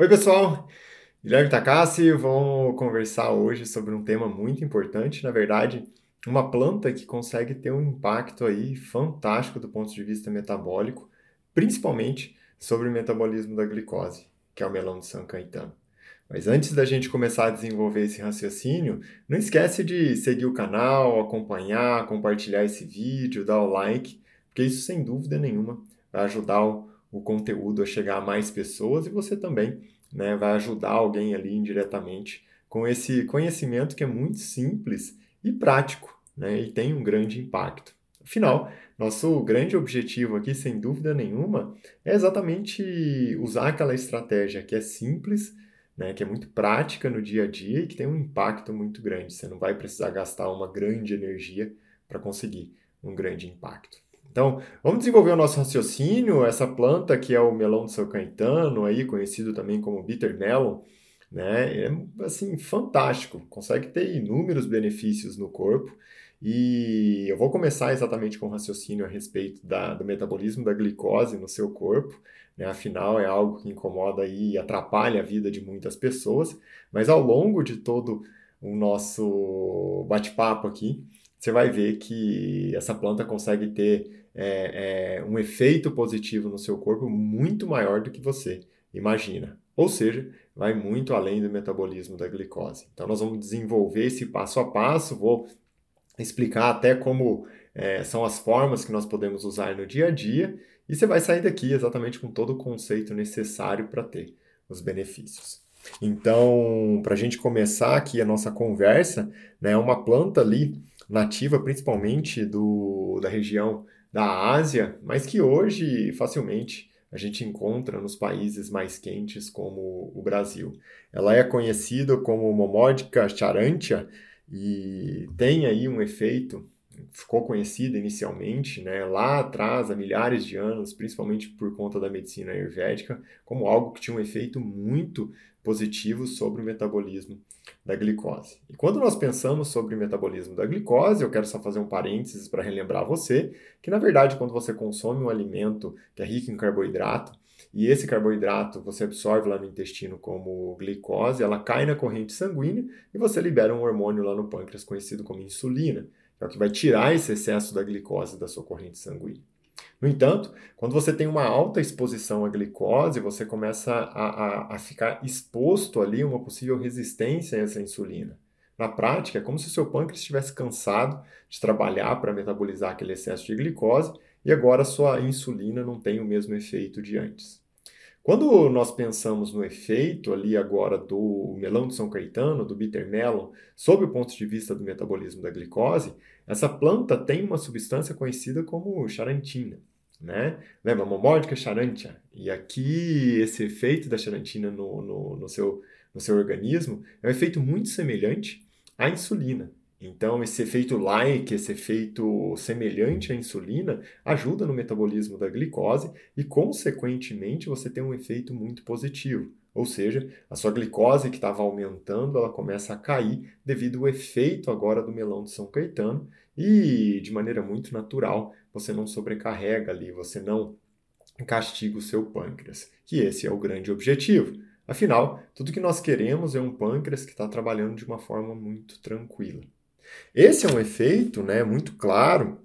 Oi, pessoal! Guilherme Takassi, vamos conversar hoje sobre um tema muito importante, na verdade, uma planta que consegue ter um impacto aí fantástico do ponto de vista metabólico, principalmente sobre o metabolismo da glicose, que é o melão de São Caetano. Mas antes da gente começar a desenvolver esse raciocínio, não esquece de seguir o canal, acompanhar, compartilhar esse vídeo, dar o like, porque isso sem dúvida nenhuma vai ajudar o o conteúdo a chegar a mais pessoas e você também né, vai ajudar alguém ali indiretamente com esse conhecimento que é muito simples e prático né, e tem um grande impacto. Afinal, nosso grande objetivo aqui, sem dúvida nenhuma, é exatamente usar aquela estratégia que é simples, né, que é muito prática no dia a dia e que tem um impacto muito grande. Você não vai precisar gastar uma grande energia para conseguir um grande impacto. Então, vamos desenvolver o nosso raciocínio. Essa planta que é o melão do São Caetano, aí conhecido também como bitter melon, né? É assim fantástico, consegue ter inúmeros benefícios no corpo. E eu vou começar exatamente com o raciocínio a respeito da, do metabolismo da glicose no seu corpo. Né? Afinal, é algo que incomoda e atrapalha a vida de muitas pessoas. Mas ao longo de todo o nosso bate-papo aqui, você vai ver que essa planta consegue ter é, é, um efeito positivo no seu corpo muito maior do que você imagina. Ou seja, vai muito além do metabolismo da glicose. Então, nós vamos desenvolver esse passo a passo, vou explicar até como é, são as formas que nós podemos usar no dia a dia, e você vai sair daqui exatamente com todo o conceito necessário para ter os benefícios. Então, para a gente começar aqui a nossa conversa, né, uma planta ali nativa principalmente do, da região da Ásia, mas que hoje facilmente a gente encontra nos países mais quentes como o Brasil. Ela é conhecida como Momodica charantia e tem aí um efeito ficou conhecida inicialmente, né, lá atrás, há milhares de anos, principalmente por conta da medicina ayurvédica, como algo que tinha um efeito muito positivo sobre o metabolismo da glicose. E quando nós pensamos sobre o metabolismo da glicose, eu quero só fazer um parênteses para relembrar você que, na verdade, quando você consome um alimento que é rico em carboidrato, e esse carboidrato você absorve lá no intestino como glicose, ela cai na corrente sanguínea e você libera um hormônio lá no pâncreas conhecido como insulina, é o que vai tirar esse excesso da glicose da sua corrente sanguínea. No entanto, quando você tem uma alta exposição à glicose, você começa a, a, a ficar exposto ali a uma possível resistência a essa insulina. Na prática, é como se o seu pâncreas estivesse cansado de trabalhar para metabolizar aquele excesso de glicose e agora sua insulina não tem o mesmo efeito de antes. Quando nós pensamos no efeito ali agora do melão de São Caetano, do bitter melon, sob o ponto de vista do metabolismo da glicose, essa planta tem uma substância conhecida como charantina né? Lembra, momódica charantia. E aqui, esse efeito da charantina no, no, no, seu, no seu organismo é um efeito muito semelhante à insulina. Então, esse efeito like, esse efeito semelhante à insulina, ajuda no metabolismo da glicose e, consequentemente, você tem um efeito muito positivo. Ou seja, a sua glicose que estava aumentando, ela começa a cair devido ao efeito agora do melão de São Caetano e, de maneira muito natural, você não sobrecarrega ali, você não castiga o seu pâncreas, que esse é o grande objetivo. Afinal, tudo que nós queremos é um pâncreas que está trabalhando de uma forma muito tranquila. Esse é um efeito né, muito claro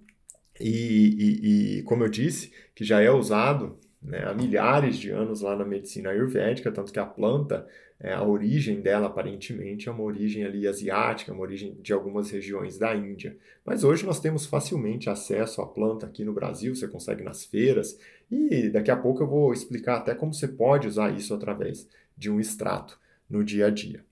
e, e, e, como eu disse, que já é usado né, há milhares de anos lá na medicina ayurvédica, tanto que a planta, é, a origem dela aparentemente é uma origem ali asiática, uma origem de algumas regiões da Índia. Mas hoje nós temos facilmente acesso à planta aqui no Brasil, você consegue nas feiras, e daqui a pouco eu vou explicar até como você pode usar isso através de um extrato no dia a dia.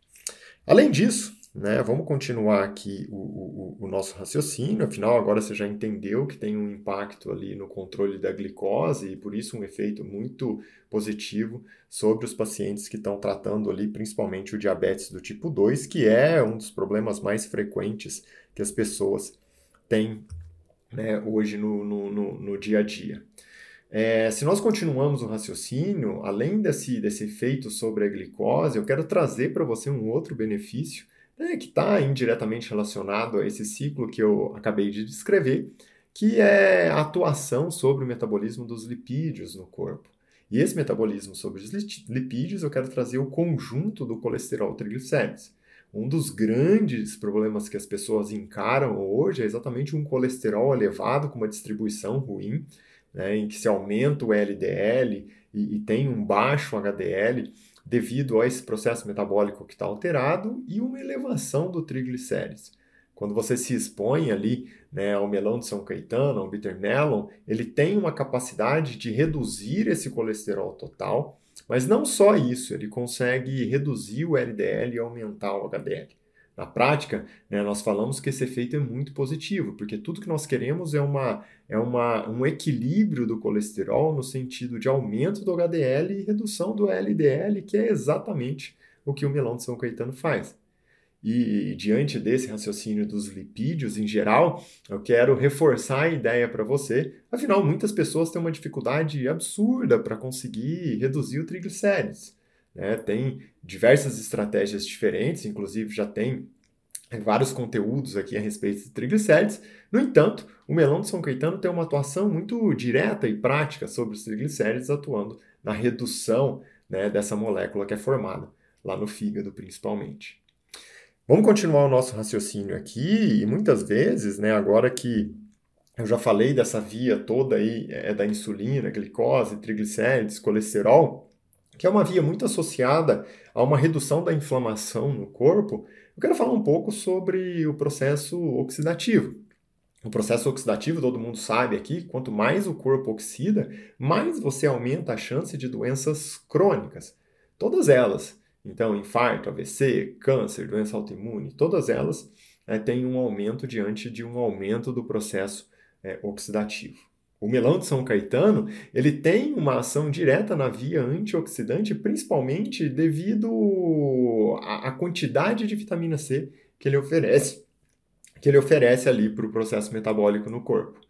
Além disso, né? Vamos continuar aqui o, o, o, nosso raciocínio, afinal, agora você já entendeu que tem um impacto ali no controle da glicose e por isso um efeito muito positivo sobre os pacientes que estão tratando ali, principalmente o diabetes do tipo 2, que é um dos problemas mais frequentes que as pessoas têm né, hoje no, no, no, no dia a dia. É, se nós continuamos o raciocínio, além desse, desse efeito sobre a glicose, eu quero trazer para você um outro benefício né, que está indiretamente relacionado a esse ciclo que eu acabei de descrever, que é a atuação sobre o metabolismo dos lipídios no corpo. E esse metabolismo sobre os lipídios, eu quero trazer o conjunto do colesterol triglicérides. Um dos grandes problemas que as pessoas encaram hoje é exatamente um colesterol elevado com uma distribuição ruim, né, em que se aumenta o LDL e, e tem um baixo HDL devido a esse processo metabólico que está alterado e uma elevação do triglicérides. Quando você se expõe ali né, ao melão de São Caetano, ao bitter melon, ele tem uma capacidade de reduzir esse colesterol total, mas não só isso, ele consegue reduzir o LDL e aumentar o HDL. Na prática, né, nós falamos que esse efeito é muito positivo, porque tudo que nós queremos é, uma, é uma, um equilíbrio do colesterol no sentido de aumento do HDL e redução do LDL, que é exatamente o que o melão de São Caetano faz. E diante desse raciocínio dos lipídios em geral, eu quero reforçar a ideia para você. Afinal, muitas pessoas têm uma dificuldade absurda para conseguir reduzir o triglicérides. Né? Tem diversas estratégias diferentes, inclusive já tem vários conteúdos aqui a respeito de triglicérides. No entanto, o melão de São Caetano tem uma atuação muito direta e prática sobre os triglicérides, atuando na redução né, dessa molécula que é formada lá no fígado, principalmente. Vamos continuar o nosso raciocínio aqui, e muitas vezes, né, agora que eu já falei dessa via toda aí é, da insulina, glicose, triglicérides, colesterol, que é uma via muito associada a uma redução da inflamação no corpo, eu quero falar um pouco sobre o processo oxidativo. O processo oxidativo, todo mundo sabe aqui, quanto mais o corpo oxida, mais você aumenta a chance de doenças crônicas. Todas elas. Então, infarto, AVC, câncer, doença autoimune, todas elas é, têm um aumento diante de um aumento do processo é, oxidativo. O melão de São Caetano ele tem uma ação direta na via antioxidante, principalmente devido à, quantidade de vitamina C que ele oferece, que ele oferece ali para o processo metabólico no corpo.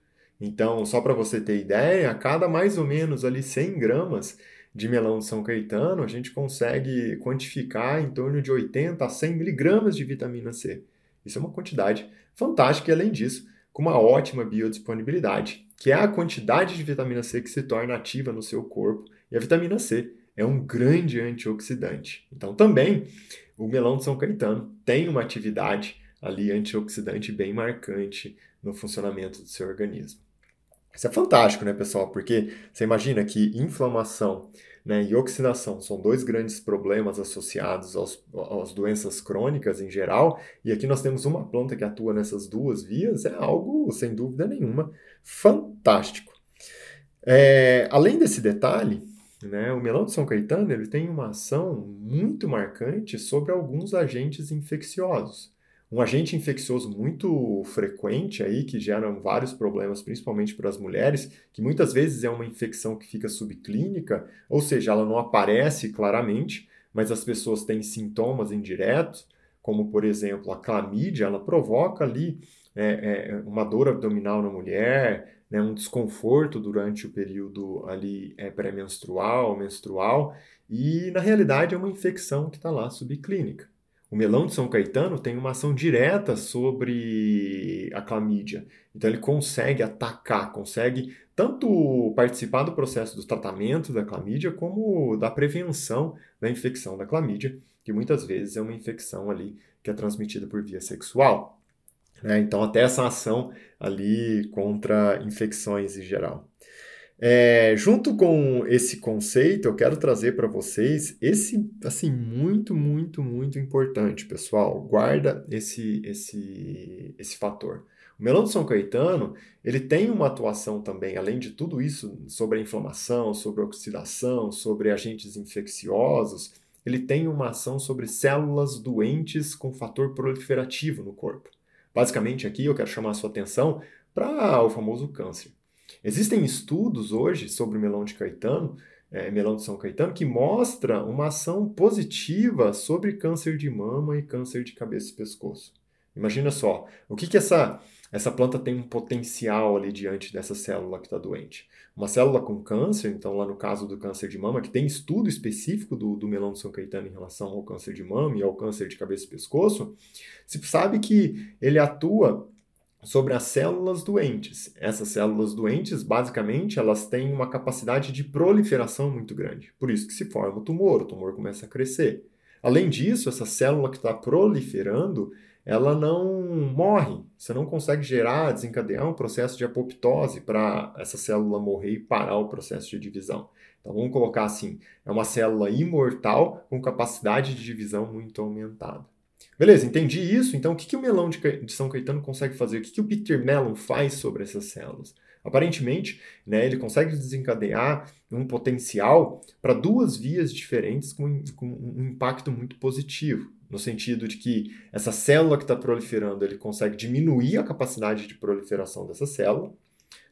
Então, só para você ter ideia, a cada mais ou menos ali 100 gramas de melão de São Caetano, a gente consegue quantificar em torno de 80 a 100 miligramas de vitamina C. Isso é uma quantidade fantástica e, além disso, com uma ótima biodisponibilidade, que é a quantidade de vitamina C que se torna ativa no seu corpo. E a vitamina C é um grande antioxidante. Então, também, o melão de São Caetano tem uma atividade ali antioxidante bem marcante no funcionamento do seu organismo. Isso é fantástico, né, pessoal? Porque você imagina que inflamação né, e oxidação são dois grandes problemas associados aos, às doenças crônicas em geral, e aqui nós temos uma planta que atua nessas duas vias, é algo, sem dúvida nenhuma, fantástico. É, além desse detalhe, né, o melão de São Caetano ele tem uma ação muito marcante sobre alguns agentes infecciosos. Um agente infeccioso muito frequente aí, que geram vários problemas, principalmente para as mulheres, que muitas vezes é uma infecção que fica subclínica, ou seja, ela não aparece claramente, mas as pessoas têm sintomas indiretos, como por exemplo a clamídia, ela provoca ali é, é, uma dor abdominal na mulher, né, um desconforto durante o período ali é, pré-menstrual, menstrual, e na realidade é uma infecção que está lá subclínica. O melão de São Caetano tem uma ação direta sobre a clamídia. Então ele consegue atacar, consegue tanto participar do processo do tratamento da clamídia como da prevenção da infecção da clamídia, que muitas vezes é uma infecção ali que é transmitida por via sexual. Né? Então até essa ação ali contra infecções em geral. É, junto com esse conceito, eu quero trazer para vocês esse, assim, muito, muito, muito importante, pessoal. Guarda esse, esse, esse fator. O melão de São Caetano, ele tem uma atuação também, além de tudo isso, sobre a inflamação, sobre a oxidação, sobre agentes infecciosos, ele tem uma ação sobre células doentes com fator proliferativo no corpo. Basicamente, aqui eu quero chamar a sua atenção para o famoso câncer. Existem estudos hoje sobre o melão de Caetano, é, melão de São Caetano, que mostra uma ação positiva sobre câncer de mama e câncer de cabeça e pescoço. Imagina só, o que, que essa, essa planta tem um potencial ali diante dessa célula que está doente. Uma célula com câncer, então lá no caso do câncer de mama, que tem estudo específico do, do melão de São Caetano em relação ao câncer de mama e ao câncer de cabeça e pescoço, se sabe que ele atua sobre as células doentes. Essas células doentes, basicamente, elas têm uma capacidade de proliferação muito grande. Por isso que se forma o tumor, o tumor começa a crescer. Além disso, essa célula que está proliferando, ela não morre. Você não consegue gerar, desencadear um processo de apoptose para essa célula morrer e parar o processo de divisão. Então vamos colocar assim: é uma célula imortal com capacidade de divisão muito aumentada. Beleza, entendi isso. Então, o que, que o melão de, São Caetano consegue fazer? O que, que o Peter Mellon faz sobre essas células? Aparentemente, né, ele consegue desencadear um potencial para duas vias diferentes com, com, um impacto muito positivo, no sentido de que essa célula que está proliferando, ele consegue diminuir a capacidade de proliferação dessa célula,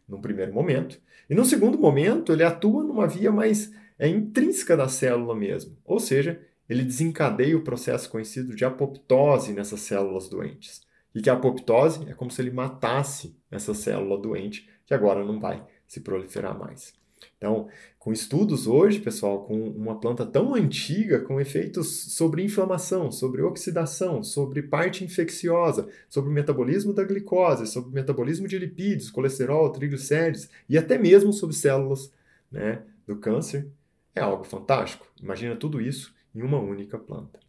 num primeiro momento, e no segundo momento ele atua numa via mais é, intrínseca da célula mesmo, ou seja, ele desencadeia o processo conhecido de apoptose nessas células doentes. E que a apoptose é como se ele matasse essa célula doente que agora não vai se proliferar mais. Então, com estudos hoje, pessoal, com uma planta tão antiga, com efeitos sobre inflamação, sobre oxidação, sobre parte infecciosa, sobre o metabolismo da glicose, sobre o metabolismo de lipídios, colesterol, triglicérides e até mesmo sobre células né, do câncer, é algo fantástico. Imagina tudo isso em uma única planta.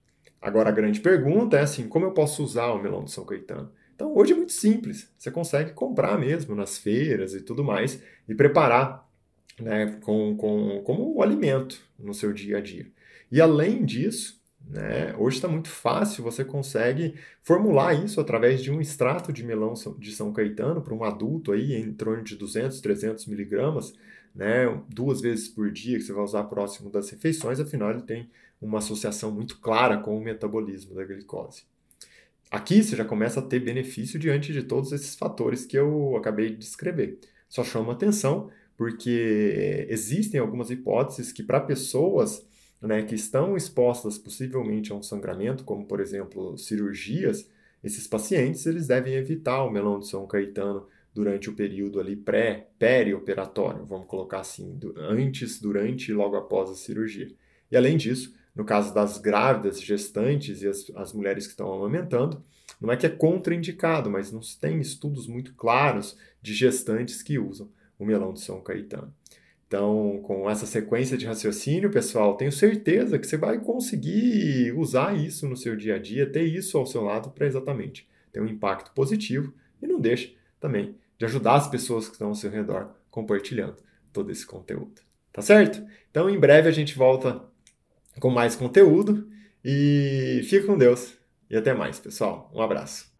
Agora, a grande pergunta é assim: como eu posso usar o melão de São Caetano? Então, hoje é muito simples. Você consegue comprar mesmo nas feiras e tudo mais e preparar né, com, com, como um alimento no seu dia a dia. E além disso, né, hoje está muito fácil, você consegue formular isso através de um extrato de melão de São Caetano para um adulto aí em torno de 200, 300 miligramas, né, duas vezes por dia que você vai usar próximo das refeições, afinal ele tem uma associação muito clara com o metabolismo da glicose. Aqui você já começa a ter benefício diante de todos esses fatores que eu acabei de descrever. Só chama atenção porque existem algumas hipóteses que para pessoas né, que estão expostas possivelmente a um sangramento, como por exemplo cirurgias, esses pacientes eles devem evitar o melão de São Caetano durante o período ali pré, perioperatório, vamos colocar assim, antes, durante e logo após a cirurgia. E além disso, no caso das grávidas, gestantes e as, as mulheres que estão amamentando, não é que é contraindicado, mas não se tem estudos muito claros de gestantes que usam o melão de São Caetano. Então, com essa sequência de raciocínio, pessoal, tenho certeza que você vai conseguir usar isso no seu dia a dia, ter isso ao seu lado para exatamente ter um impacto positivo e não deixe também de ajudar as pessoas que estão ao seu redor compartilhando todo esse conteúdo. Tá certo? Então, em breve a gente volta com mais conteúdo. E fica com Deus. E até mais, pessoal. Um abraço.